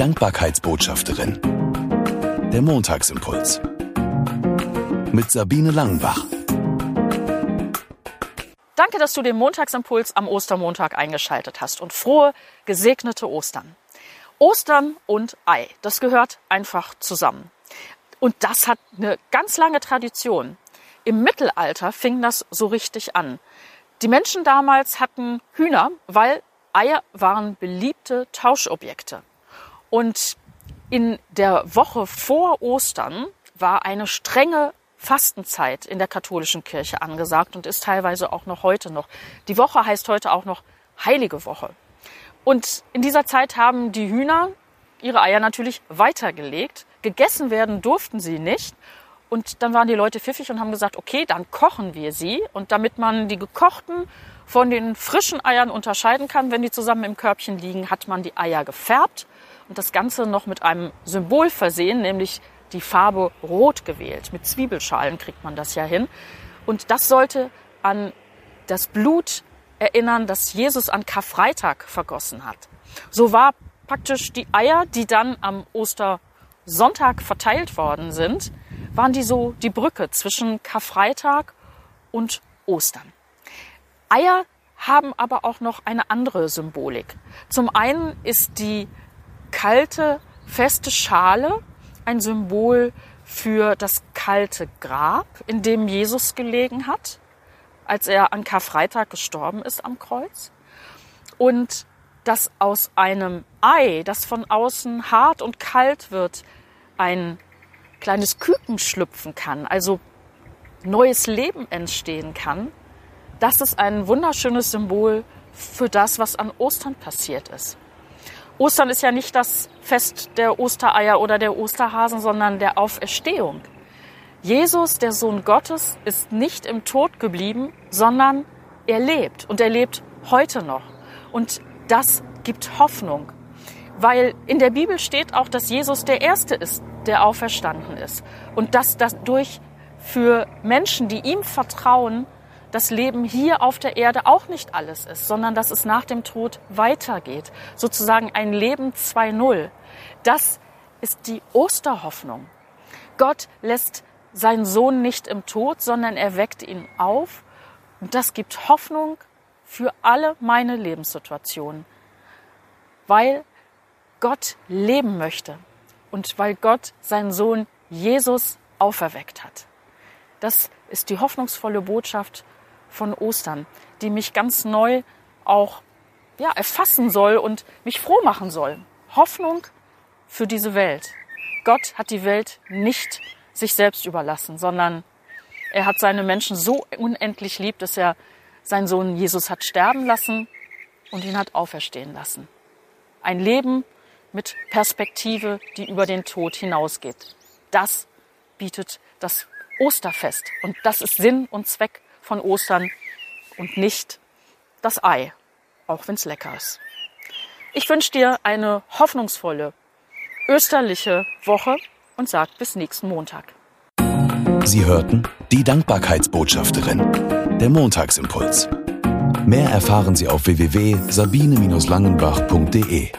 Dankbarkeitsbotschafterin. Der Montagsimpuls. Mit Sabine Langenbach. Danke, dass du den Montagsimpuls am Ostermontag eingeschaltet hast und frohe, gesegnete Ostern. Ostern und Ei, das gehört einfach zusammen. Und das hat eine ganz lange Tradition. Im Mittelalter fing das so richtig an. Die Menschen damals hatten Hühner, weil Eier waren beliebte Tauschobjekte. Und in der Woche vor Ostern war eine strenge Fastenzeit in der katholischen Kirche angesagt und ist teilweise auch noch heute noch. Die Woche heißt heute auch noch Heilige Woche. Und in dieser Zeit haben die Hühner ihre Eier natürlich weitergelegt. Gegessen werden durften sie nicht. Und dann waren die Leute pfiffig und haben gesagt, okay, dann kochen wir sie. Und damit man die gekochten von den frischen Eiern unterscheiden kann, wenn die zusammen im Körbchen liegen, hat man die Eier gefärbt und das Ganze noch mit einem Symbol versehen, nämlich die Farbe Rot gewählt. Mit Zwiebelschalen kriegt man das ja hin. Und das sollte an das Blut erinnern, das Jesus an Karfreitag vergossen hat. So war praktisch die Eier, die dann am Ostersonntag verteilt worden sind, waren die so die Brücke zwischen Karfreitag und Ostern. Eier haben aber auch noch eine andere Symbolik. Zum einen ist die kalte, feste Schale ein Symbol für das kalte Grab, in dem Jesus gelegen hat, als er an Karfreitag gestorben ist am Kreuz. Und dass aus einem Ei, das von außen hart und kalt wird, ein kleines Küken schlüpfen kann, also neues Leben entstehen kann, das ist ein wunderschönes Symbol für das, was an Ostern passiert ist. Ostern ist ja nicht das Fest der Ostereier oder der Osterhasen, sondern der Auferstehung. Jesus, der Sohn Gottes, ist nicht im Tod geblieben, sondern er lebt und er lebt heute noch. Und das gibt Hoffnung, weil in der Bibel steht auch, dass Jesus der Erste ist, der auferstanden ist und dass dadurch für Menschen, die ihm vertrauen, das Leben hier auf der Erde auch nicht alles ist, sondern dass es nach dem Tod weitergeht. Sozusagen ein Leben 2.0. Das ist die Osterhoffnung. Gott lässt seinen Sohn nicht im Tod, sondern er weckt ihn auf. Und das gibt Hoffnung für alle meine Lebenssituationen. Weil Gott leben möchte und weil Gott seinen Sohn Jesus auferweckt hat. Das ist die hoffnungsvolle Botschaft von Ostern, die mich ganz neu auch ja, erfassen soll und mich froh machen soll. Hoffnung für diese Welt. Gott hat die Welt nicht sich selbst überlassen, sondern er hat seine Menschen so unendlich lieb, dass er seinen Sohn Jesus hat sterben lassen und ihn hat auferstehen lassen. Ein Leben mit Perspektive, die über den Tod hinausgeht. Das bietet das Osterfest. Und das ist Sinn und Zweck von Ostern und nicht das Ei, auch wenn es lecker ist. Ich wünsche dir eine hoffnungsvolle, österliche Woche und sag bis nächsten Montag. Sie hörten die Dankbarkeitsbotschafterin, der Montagsimpuls. Mehr erfahren Sie auf www.sabine-langenbach.de.